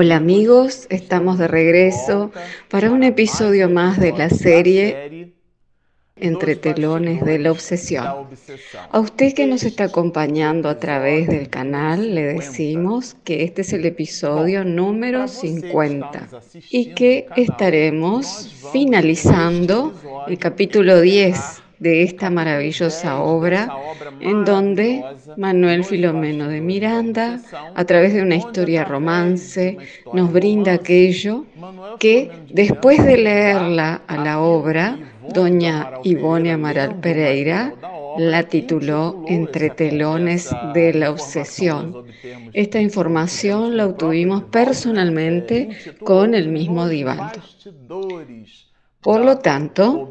Hola amigos, estamos de regreso para un episodio más de la serie Entre telones de la obsesión. A usted que nos está acompañando a través del canal, le decimos que este es el episodio número 50 y que estaremos finalizando el capítulo 10 de esta maravillosa obra en donde Manuel Filomeno de Miranda, a través de una historia romance, nos brinda aquello que después de leerla a la obra, doña Ivone Amaral Pereira la tituló Entre telones de la obsesión. Esta información la obtuvimos personalmente con el mismo Divaldo. Por lo tanto,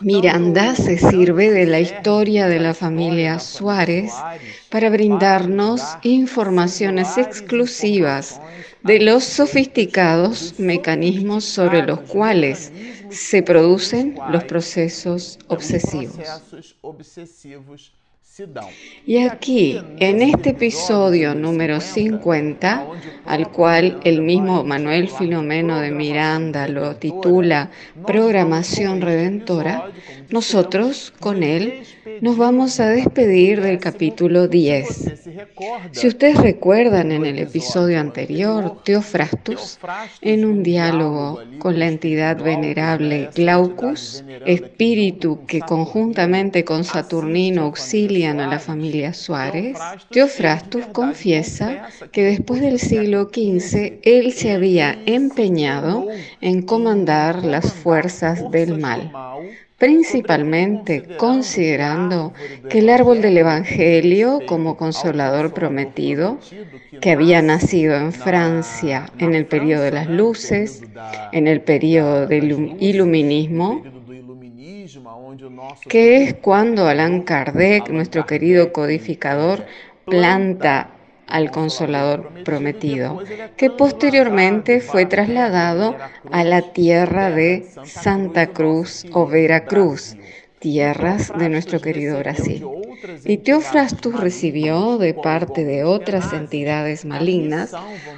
Miranda se sirve de la historia de la familia Suárez para brindarnos informaciones exclusivas de los sofisticados mecanismos sobre los cuales se producen los procesos obsesivos. Y aquí, en este episodio número 50, al cual el mismo Manuel Filomeno de Miranda lo titula Programación Redentora, nosotros con él nos vamos a despedir del capítulo 10. Si ustedes recuerdan en el episodio anterior, Teofrastus, en un diálogo con la entidad venerable Glaucus, espíritu que conjuntamente con Saturnino auxilian a la familia Suárez, Teofrastus confiesa que después del siglo XV él se había empeñado en comandar las fuerzas del mal principalmente considerando que el árbol del Evangelio como consolador prometido, que había nacido en Francia en el periodo de las luces, en el periodo del iluminismo, que es cuando Allan Kardec, nuestro querido codificador, planta al consolador prometido, que posteriormente fue trasladado a la tierra de Santa Cruz o Veracruz, tierras de nuestro querido Brasil. Y Teofrastus recibió de parte de otras entidades malignas,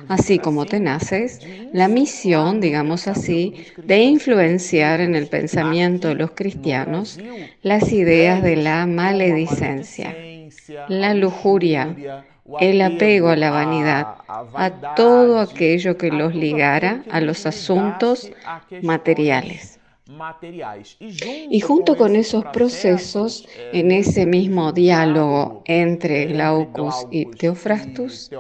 así como tenaces, la misión, digamos así, de influenciar en el pensamiento de los cristianos las ideas de la maledicencia, la lujuria, el apego a la vanidad, a todo aquello que los ligara a los asuntos materiales. Y junto con esos procesos, en ese mismo diálogo entre Glaucus y Teofrastus,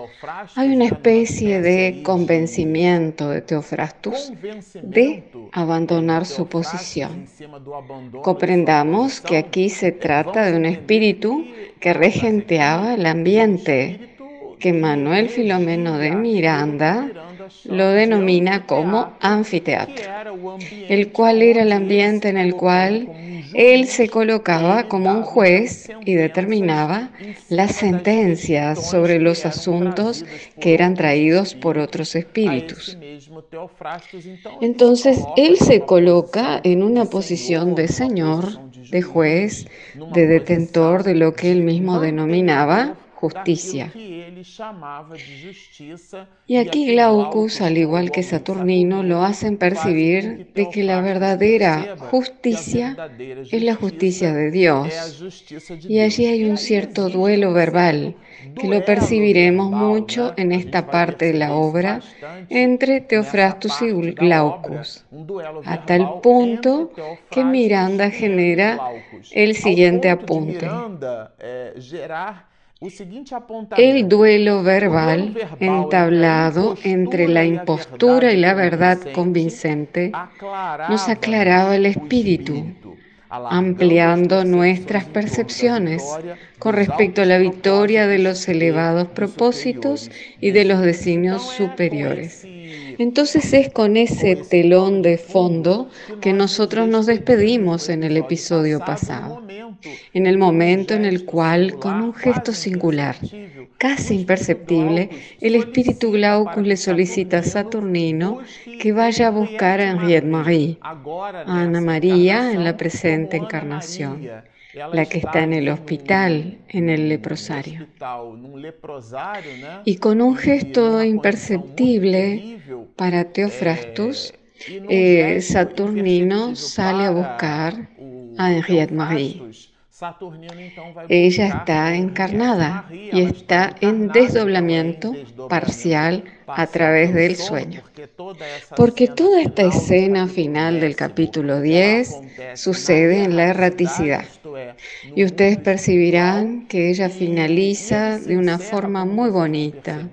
hay una especie de convencimiento de Teofrastus de abandonar su posición. Comprendamos que aquí se trata de un espíritu que regenteaba el ambiente, que Manuel Filomeno de Miranda lo denomina como anfiteatro, el cual era el ambiente en el cual él se colocaba como un juez y determinaba las sentencias sobre los asuntos que eran traídos por otros espíritus. Entonces, él se coloca en una posición de señor, de juez, de detentor de lo que él mismo denominaba justicia. Y aquí Glaucus, al igual que Saturnino, lo hacen percibir de que la verdadera justicia es la justicia de Dios. Y allí hay un cierto duelo verbal que lo percibiremos mucho en esta parte de la obra entre Teofrastus y Glaucus, a tal punto que Miranda genera el siguiente apunte. El duelo verbal entablado entre la impostura y la verdad convincente nos aclaraba el espíritu, ampliando nuestras percepciones con respecto a la victoria de los elevados propósitos y de los designios superiores. Entonces es con ese telón de fondo que nosotros nos despedimos en el episodio pasado, en el momento en el cual, con un gesto singular, casi imperceptible, el espíritu Glaucus le solicita a Saturnino que vaya a buscar a Henriette Marie, a Ana María en la presente encarnación la que está en el hospital, en el leprosario. Y con un gesto imperceptible para Teofrastus, eh, Saturnino sale a buscar a Henriette Marie. Ella está encarnada y está en desdoblamiento parcial a través del sueño. Porque toda esta escena final del capítulo 10 sucede en la erraticidad. Y ustedes percibirán que ella finaliza de una forma muy bonita,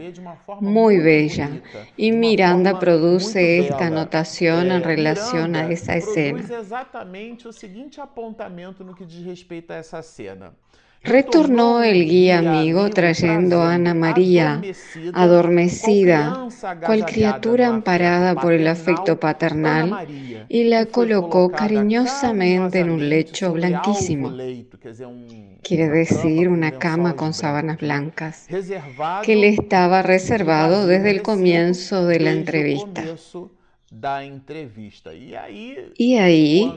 muy bella. Y Miranda produce esta anotación en relación a esa escena. Retornó el guía amigo trayendo a Ana María, adormecida, cual criatura amparada por el afecto paternal, y la colocó cariñosamente en un lecho blanquísimo. Quiere decir una cama con sábanas blancas, que le estaba reservado desde el comienzo de la entrevista. Y ahí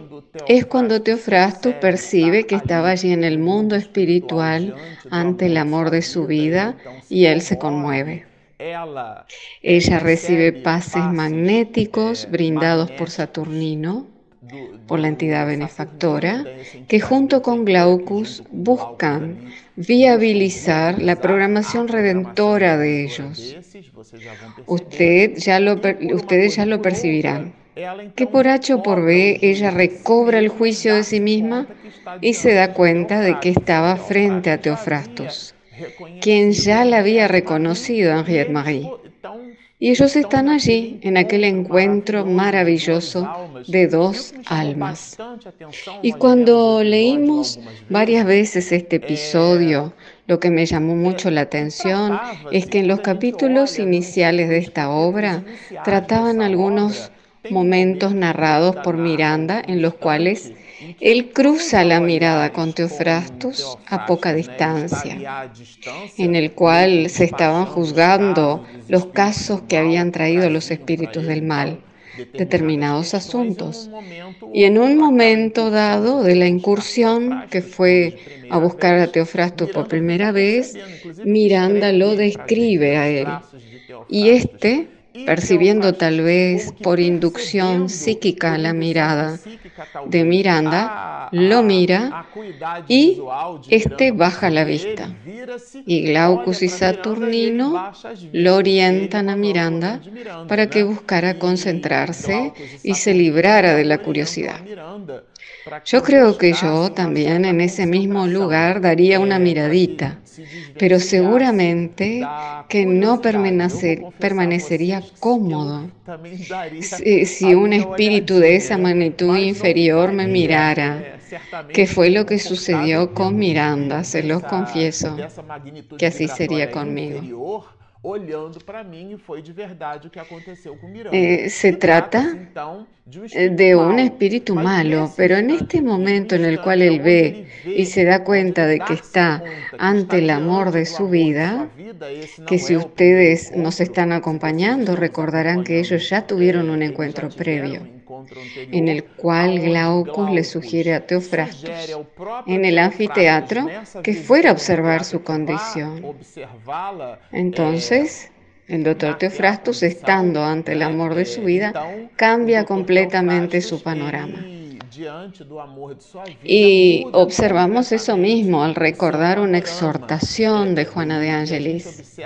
es cuando Teofrasto percibe que estaba allí en el mundo espiritual ante el amor de su vida y él se conmueve. Ella recibe pases magnéticos brindados por Saturnino, por la entidad benefactora, que junto con Glaucus buscan viabilizar la programación redentora de ellos. Usted ya lo, ustedes ya lo percibirán. Que por H o por B ella recobra el juicio de sí misma y se da cuenta de que estaba frente a Teofrastos, quien ya la había reconocido Henriette Marie. Y ellos están allí en aquel encuentro maravilloso de dos almas. Y cuando leímos varias veces este episodio, lo que me llamó mucho la atención es que en los capítulos iniciales de esta obra trataban algunos momentos narrados por Miranda en los cuales él cruza la mirada con Teofrastus a poca distancia, en el cual se estaban juzgando los casos que habían traído los espíritus del mal, determinados asuntos. Y en un momento dado de la incursión que fue a buscar a Teofrastus por primera vez, Miranda lo describe a él. Y este percibiendo tal vez por inducción psíquica la mirada de Miranda, lo mira y éste baja la vista. Y Glaucus y Saturnino lo orientan a Miranda para que buscara concentrarse y se librara de la curiosidad. Yo creo que yo también en ese mismo lugar daría una miradita, pero seguramente que no permanecería cómodo si, un espíritu de esa magnitud inferior me mirara. Que fue lo que sucedió con Miranda, se los confieso, que así sería conmigo. se trata eh, de un espíritu malo, pero en este momento en el cual él ve y se da cuenta de que está ante el amor de su vida, que si ustedes nos están acompañando recordarán que ellos ya tuvieron un encuentro previo en el cual Glaucus le sugiere a Teofrastus en el anfiteatro que fuera a observar su condición. Entonces, el doctor Teofrastus, estando ante el amor de su vida, cambia completamente su panorama. Y observamos eso mismo al recordar una exhortación de Juana de Ángelis,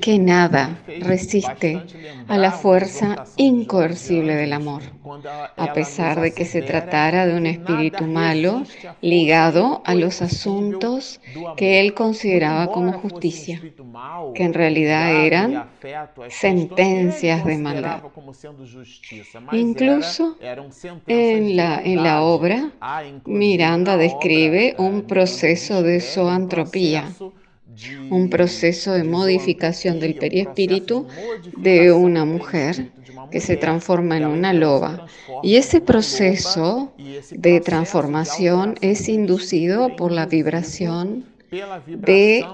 que nada resiste a la fuerza incoercible del amor, a pesar de que se tratara de un espíritu malo ligado a los asuntos que él consideraba como justicia, que en realidad eran sentencias de maldad. Incluso en la, en la obra, Miranda describe un proceso de zoantropía, un proceso de modificación del perispíritu de una mujer que se transforma en una loba. Y ese proceso de transformación es inducido por la vibración de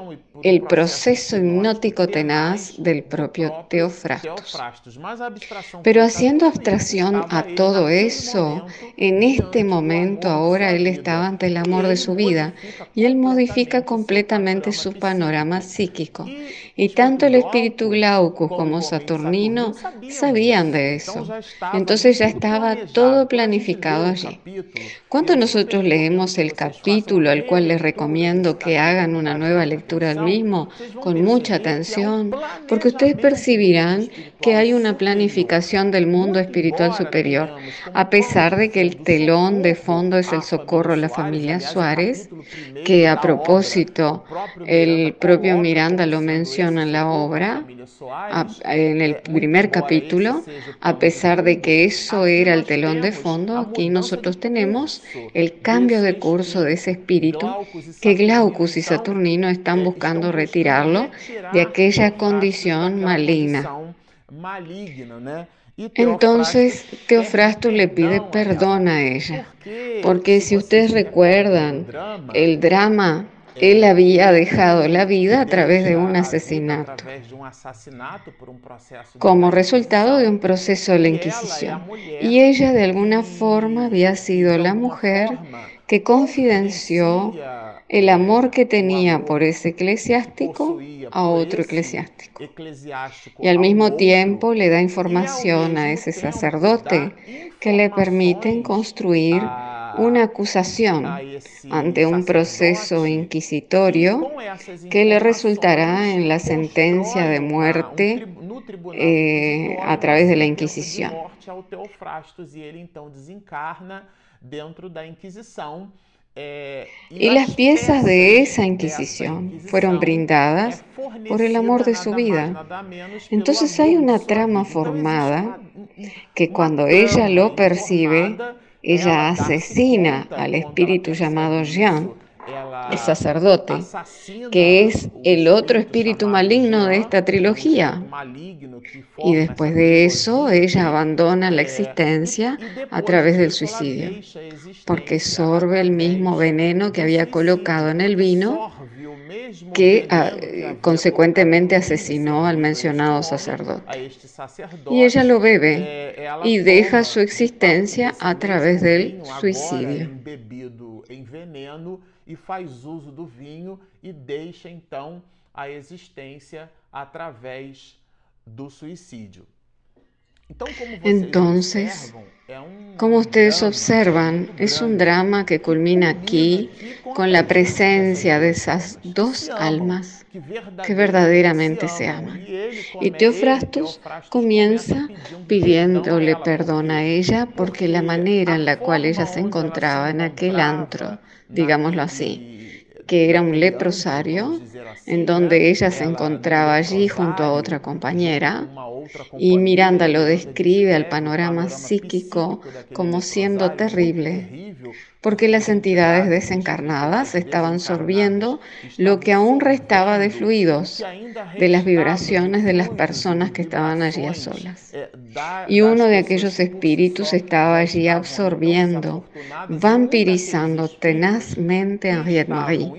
el proceso hipnótico tenaz del propio Teofrastus. Pero haciendo abstracción a todo eso, en este momento ahora él estaba ante el amor de su vida y él modifica completamente su panorama psíquico. Y tanto el espíritu Glaucus como Saturnino sabían de eso. Entonces ya estaba todo planificado allí. Cuando nosotros leemos el capítulo al cual les recomiendo que hagan una nueva lectura mismo con mucha atención, porque ustedes percibirán que hay una planificación del mundo espiritual superior, a pesar de que el telón de fondo es el socorro a la familia Suárez, que a propósito el propio Miranda lo menciona en la obra, en el primer capítulo, a pesar de que eso era el telón de fondo, aquí nosotros tenemos el cambio de curso de ese espíritu que Glaucus y Saturnino están buscando retirarlo de aquella condición maligna. Entonces Teofrasto le pide perdón a ella, porque si ustedes recuerdan el drama él había dejado la vida a través de un asesinato, como resultado de un proceso de la Inquisición. Y ella de alguna forma había sido la mujer que confidenció el amor que tenía por ese eclesiástico a otro eclesiástico. Y al mismo tiempo le da información a ese sacerdote que le permiten construir una acusación ante un proceso inquisitorio que le resultará en la sentencia de muerte eh, a través de la Inquisición. Y las piezas de esa Inquisición fueron brindadas por el amor de su vida. Entonces hay una trama formada que cuando ella lo percibe, ella asesina al espíritu llamado Jean, el sacerdote, que es el otro espíritu maligno de esta trilogía. Y después de eso, ella abandona la existencia a través del suicidio, porque sorbe el mismo veneno que había colocado en el vino que ah, consecuentemente asesinó al mencionado sacerdote. Y ella lo bebe y deja su existencia a través del suicidio. E faz uso do vinho e deixa então a existência através do suicídio. Entonces, como ustedes observan, es un drama que culmina aquí con la presencia de esas dos almas que verdaderamente se aman. Y Teofrastus comienza pidiéndole perdón a ella porque la manera en la cual ella se encontraba en aquel antro, digámoslo así, que era un leprosario, en donde ella se encontraba allí junto a otra compañera, y Miranda lo describe al panorama psíquico como siendo terrible, porque las entidades desencarnadas estaban sorbiendo lo que aún restaba de fluidos, de las vibraciones de las personas que estaban allí a solas. Y uno de aquellos espíritus estaba allí absorbiendo, vampirizando tenazmente a Henriette Marie,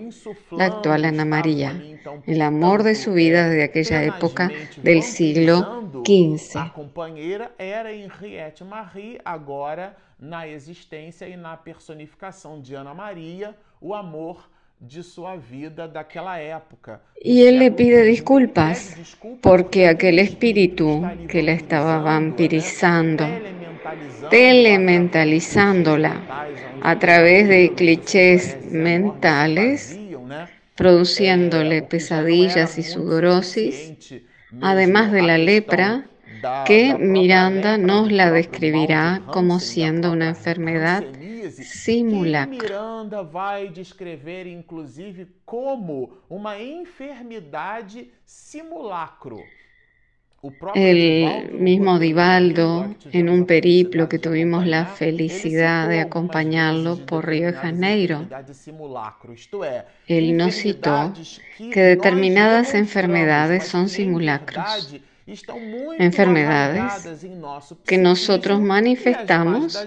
la actual Ana María, el amor de su vida de aquella época del siglo XV. A companheira era Henriette Marie, agora na existência e na personificação de Ana Maria, o amor de su vida daquela época. Y él le pide disculpas porque aquel espíritu que la estaba vampirizando, telementalizándola a través de clichés mentales, produciéndole pesadillas y sudorosis, además de la lepra, que Miranda nos la describirá como siendo una enfermedad simulacro. Miranda vai descrever inclusive como uma enfermidade simulacro. El mismo Divaldo, en un periplo que tuvimos la felicidad de acompañarlo por Río de Janeiro, él nos citó que determinadas enfermedades son simulacros enfermedades que nosotros manifestamos,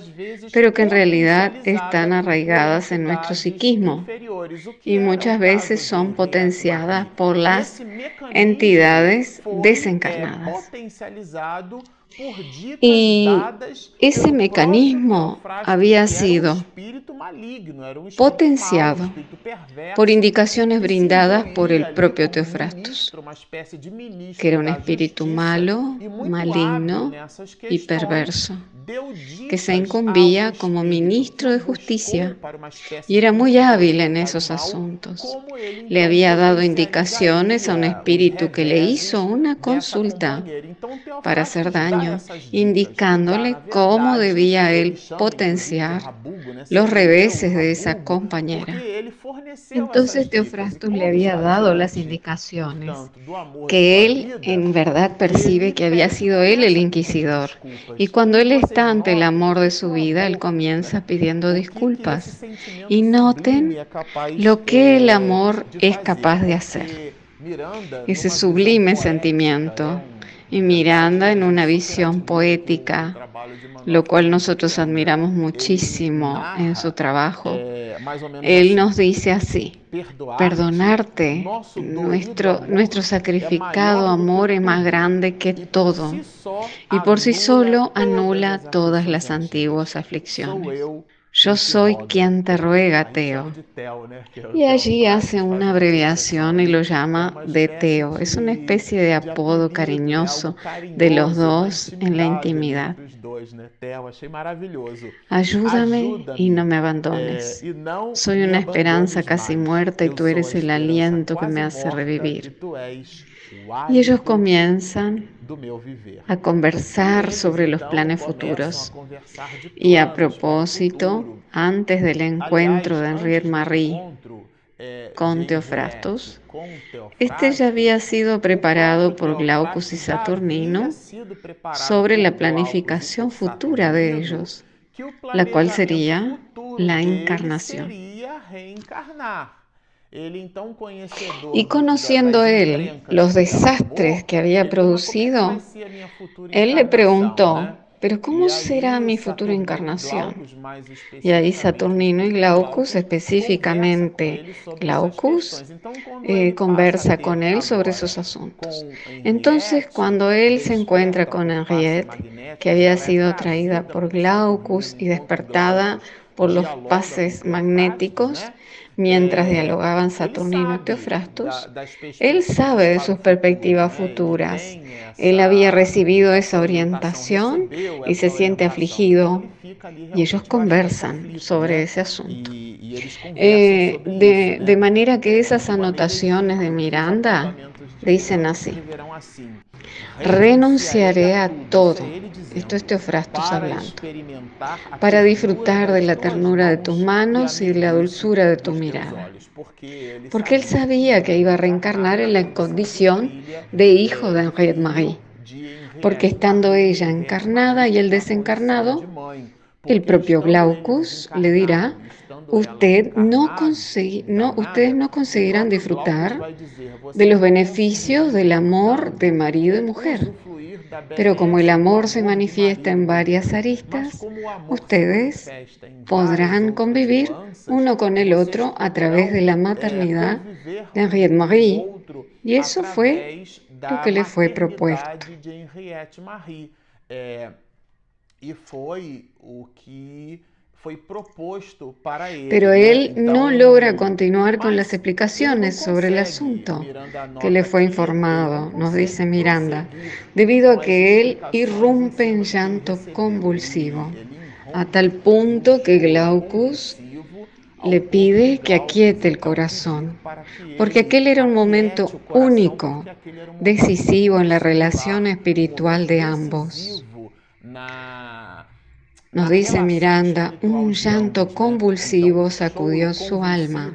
pero que en realidad están arraigadas en nuestro psiquismo y muchas veces son potenciadas por las entidades desencarnadas. Y ese mecanismo había sido potenciado por indicaciones brindadas por el propio Teofrastus, que era un espíritu malo, maligno y perverso, que se incumbía como ministro de justicia y era muy hábil en esos asuntos. Le había dado indicaciones a un espíritu que le hizo una consulta para hacer daño, indicándole cómo debía él potenciar los reveses de esa compañera. Entonces Teofrastus le había dado las indicaciones que él en verdad percibe que había sido él el inquisidor. Y cuando él está ante el amor de su vida, él comienza pidiendo disculpas. Y noten lo que el amor es capaz de hacer. Ese sublime sentimiento y Miranda en una visión poética, lo cual nosotros admiramos muchísimo en su trabajo. Él nos dice así, perdonarte, nuestro, nuestro sacrificado amor es más grande que todo y por sí solo anula todas las antiguas aflicciones. Yo soy quien te ruega, Teo. Y allí hace una abreviación y lo llama de Teo. Es una especie de apodo cariñoso de los dos en la intimidad. Ayúdame y no me abandones. Soy una esperanza casi muerta y tú eres el aliento que me hace revivir. Y ellos comienzan a conversar sobre los planes futuros. Y a propósito, antes del encuentro de Henriette Marie con Teofrastos, este ya había sido preparado por Glaucus y Saturnino sobre la planificación futura de ellos, la cual sería la encarnación. Y conociendo él los desastres que había producido, él le preguntó, pero ¿cómo será mi futura encarnación? Y ahí Saturnino y Glaucus, específicamente Glaucus, eh, conversa con él sobre esos asuntos. Entonces, cuando él se encuentra con Henriette, que había sido traída por Glaucus y despertada por los pases magnéticos, Mientras dialogaban Saturnino y Teofrastus, él sabe de sus perspectivas futuras. Él había recibido esa orientación y se siente afligido. Y ellos conversan sobre ese asunto. Eh, de, de manera que esas anotaciones de Miranda dicen así. Renunciaré a todo, esto es Teofrastos hablando, para disfrutar de la ternura de tus manos y de la dulzura de tu mirada. Porque él sabía que iba a reencarnar en la condición de hijo de Henriette Marie. Porque estando ella encarnada y él desencarnado, el propio Glaucus le dirá, usted no no, ustedes no conseguirán disfrutar de los beneficios del amor de marido y mujer. Pero como el amor se manifiesta en varias aristas, ustedes podrán convivir uno con el otro a través de la maternidad de Henriette Marie. Y eso fue lo que le fue propuesto. Lo que pero él no logra continuar con las explicaciones sobre el asunto que le fue informado, nos dice Miranda, debido a que él irrumpe en llanto convulsivo, a tal punto que Glaucus le pide que aquiete el corazón, porque aquel era un momento único, decisivo en la relación espiritual de ambos. Nos dice Miranda, un llanto convulsivo sacudió su alma.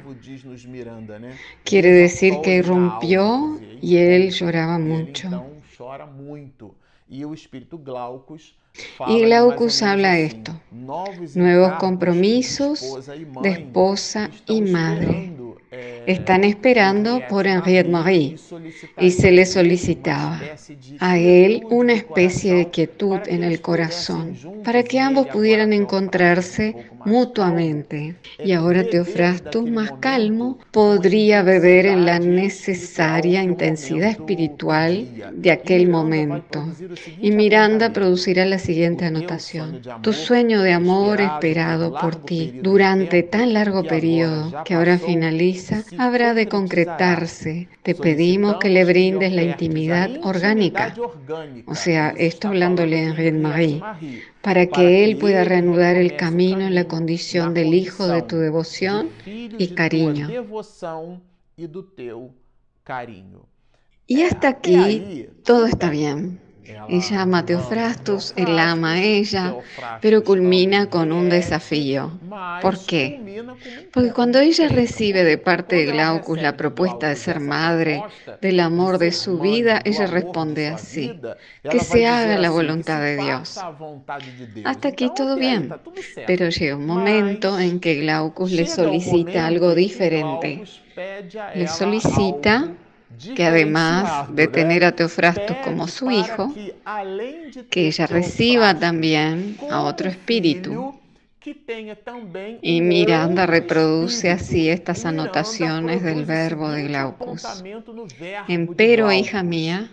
Quiere decir que irrumpió y él lloraba mucho. Y Glaucus habla esto, nuevos compromisos de esposa y madre, están esperando por Henriette Marie y se le solicitaba a él una especie de quietud en el corazón para que ambos pudieran encontrarse mutuamente. Y ahora Teofrastus, más calmo, podría beber en la necesaria intensidad espiritual de aquel momento. Y Miranda producirá la siguiente anotación. Tu sueño de amor esperado por ti durante tan largo periodo que ahora finaliza habrá de concretarse. Te pedimos que le brindes la intimidad orgánica. O sea, esto hablándole a Henriette Marie para que Él pueda reanudar el camino en la condición del hijo de tu devoción y cariño. Y hasta aquí todo está bien. Ella ama a Teofrastus, él ama a ella, pero culmina con un desafío. ¿Por qué? Porque cuando ella recibe de parte de Glaucus la propuesta de ser madre, del amor de su vida, ella responde así, que se haga la voluntad de Dios. Hasta aquí todo bien, pero llega un momento en que Glaucus le solicita algo diferente. Le solicita que además de tener a Teofrastus como su hijo, que ella reciba también a otro espíritu. Y Miranda reproduce así estas anotaciones del verbo de Glaucus. Empero, hija mía,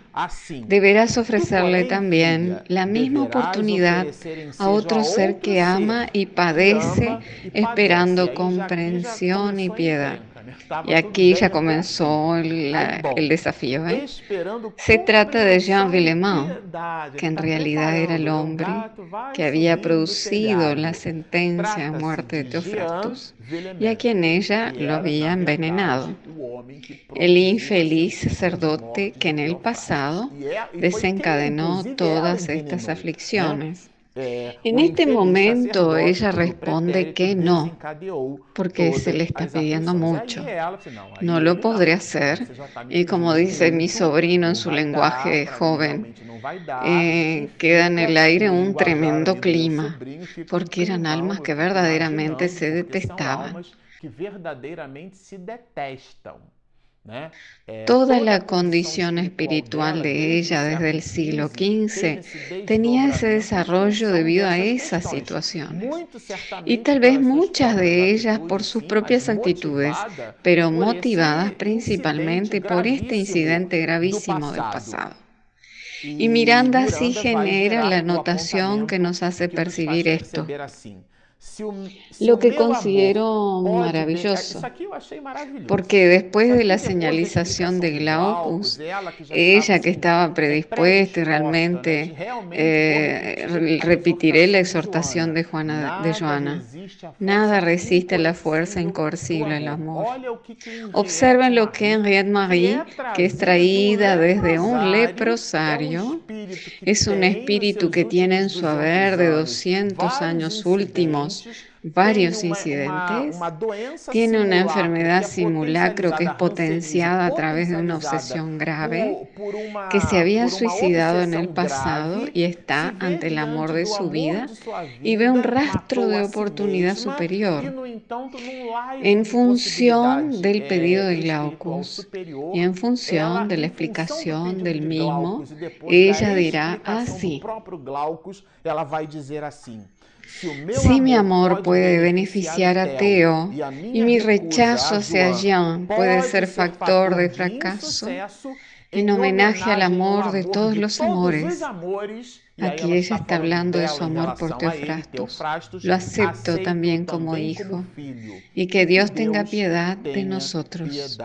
deberás ofrecerle también la misma oportunidad a otro ser que ama y padece, esperando comprensión y piedad. Y aquí ya comenzó el, el desafío. ¿eh? Se trata de Jean Villemain, que en realidad era el hombre que había producido la sentencia de muerte de Teofrastus y a quien ella lo había envenenado. El infeliz sacerdote que en el pasado desencadenó todas estas aflicciones. Eh, en este momento ella responde que no, porque se le está pidiendo mucho. No lo podré hacer. Y como dice mi sobrino en su lenguaje joven, eh, queda en el aire un tremendo clima, porque eran almas que verdaderamente se detestaban. Toda la condición espiritual de ella desde el siglo XV tenía ese desarrollo debido a esas situaciones. Y tal vez muchas de ellas por sus propias actitudes, pero motivadas principalmente por este incidente gravísimo del pasado. Y Miranda sí genera la notación que nos hace percibir esto. Lo que considero maravilloso, porque después de la señalización de Glaucus, ella que estaba predispuesta y realmente eh, repetiré la exhortación de, Juana, de Joana, nada resiste la fuerza incoercible del amor. Observen lo que Henriette Marie, que es traída desde un leprosario, es un espíritu que tiene en su haber de 200 años últimos varios incidentes, tiene una enfermedad simulacro que es potenciada a través de una obsesión grave, que se había suicidado en el pasado y está ante el amor de su vida y ve un rastro de oportunidad superior en función del pedido de Glaucus y en función de la explicación del mismo, ella dirá así. Si mi amor puede beneficiar a Teo y mi rechazo hacia Jean puede ser factor de fracaso, en homenaje al amor de todos los amores, Aquí ella está hablando de su amor por Teofrastus. Lo acepto también como hijo. Y que Dios tenga piedad de nosotros.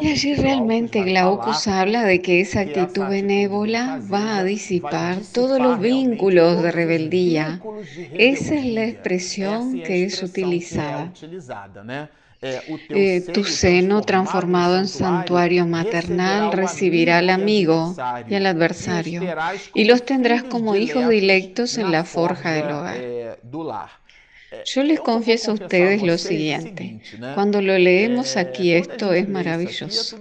Y allí realmente Glaucus habla de que esa actitud benévola va a disipar todos los vínculos de rebeldía. Esa es la expresión que es utilizada. Eh, tu seno transformado en santuario maternal recibirá al amigo y al adversario, y los tendrás como hijos dilectos en la forja del hogar. Yo les confieso a ustedes lo siguiente, cuando lo leemos aquí esto es maravilloso,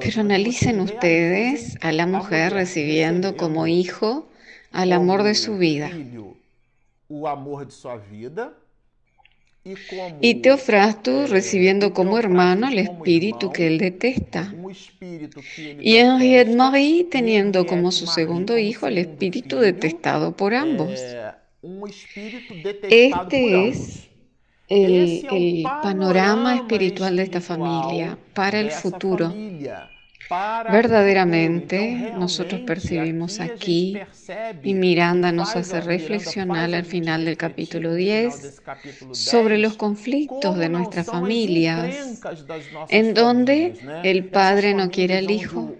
pero analicen ustedes a la mujer recibiendo como hijo al amor de su vida. Y Teofrastus recibiendo como hermano el espíritu que él detesta. Y Henriette Marie teniendo como su segundo hijo el espíritu detestado por ambos. Este es el, el panorama espiritual de esta familia para el futuro. Verdaderamente nosotros percibimos aquí y Miranda nos hace reflexionar al final del capítulo 10 sobre los conflictos de nuestras familias, en donde el padre no quiere al hijo,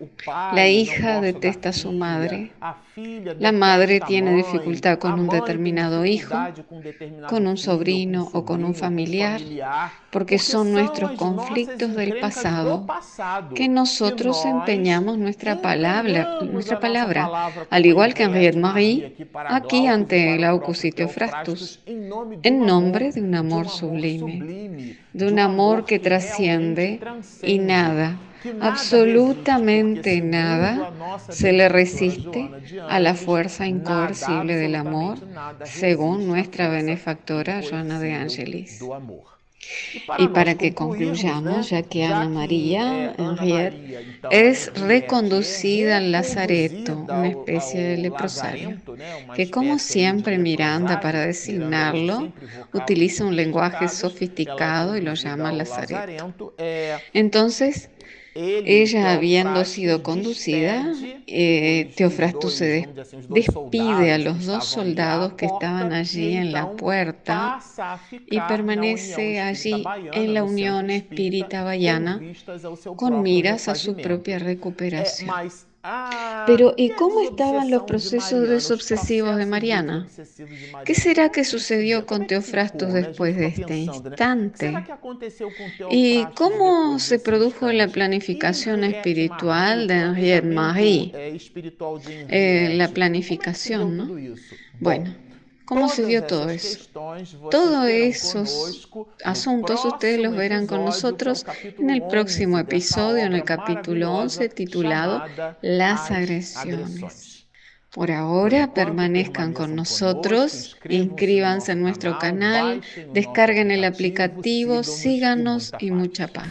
la hija detesta a su madre, la madre tiene dificultad con un determinado hijo, con un sobrino o con un familiar, porque son nuestros conflictos del pasado que nosotros empeñamos nuestra palabra, nuestra palabra, al igual que Henriette Marie, aquí ante el Aucusitio Frastus, en nombre de un amor sublime, de un amor que trasciende y nada absolutamente nada se le resiste a la fuerza incoercible del amor, según nuestra benefactora Joana de Angelis. Y para que concluyamos, ya que Ana María Henriette es reconducida al Lazareto, una especie de leprosario, que como siempre Miranda para designarlo utiliza un lenguaje sofisticado y lo llama Lazareto. Entonces, ella habiendo sido conducida, eh, Teofrastus se despide a los dos soldados que estaban allí en la puerta y permanece allí en la unión espírita bayana con miras a su propia recuperación. Pero, ¿y cómo estaban los procesos desobsesivos de Mariana? ¿Qué será que sucedió con Teofrastus después de este instante? ¿Y cómo se produjo la planificación espiritual de Henriette Marie? Eh, la planificación, ¿no? Bueno. ¿Cómo se dio todo eso? Todos esos asuntos ustedes los verán con nosotros en el próximo episodio, en el capítulo 11, titulado Las agresiones. Por ahora permanezcan con nosotros, inscríbanse en nuestro canal, descarguen el aplicativo, síganos y mucha paz.